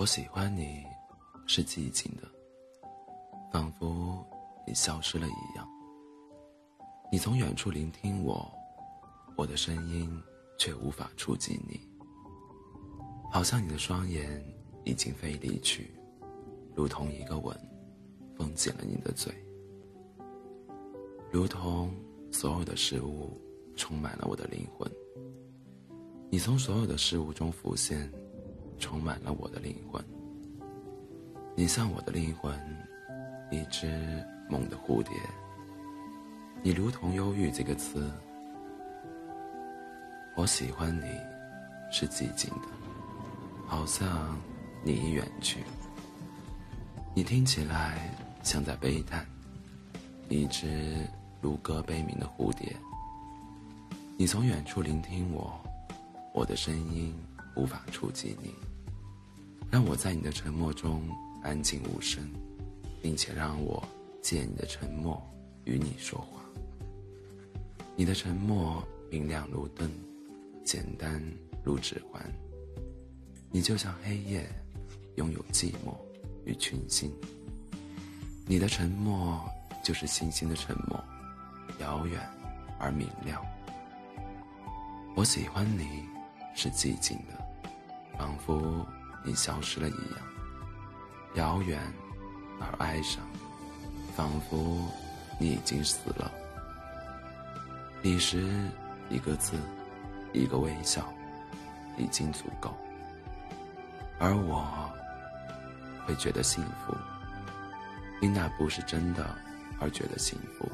我喜欢你，是寂静的，仿佛你消失了一样。你从远处聆听我，我的声音却无法触及你。好像你的双眼已经飞离去，如同一个吻，封紧了你的嘴。如同所有的事物充满了我的灵魂。你从所有的事物中浮现。充满了我的灵魂，你像我的灵魂，一只梦的蝴蝶。你如同忧郁这个词，我喜欢你，是寂静的，好像你已远去。你听起来像在悲叹，一只如歌悲鸣的蝴蝶。你从远处聆听我，我的声音无法触及你。让我在你的沉默中安静无声，并且让我借你的沉默与你说话。你的沉默明亮如灯，简单如指环。你就像黑夜，拥有寂寞与群星。你的沉默就是星星的沉默，遥远而明亮。我喜欢你，是寂静的，仿佛。你消失了一样，遥远而哀伤，仿佛你已经死了。彼时，一个字，一个微笑，已经足够。而我会觉得幸福，因那不是真的而觉得幸福。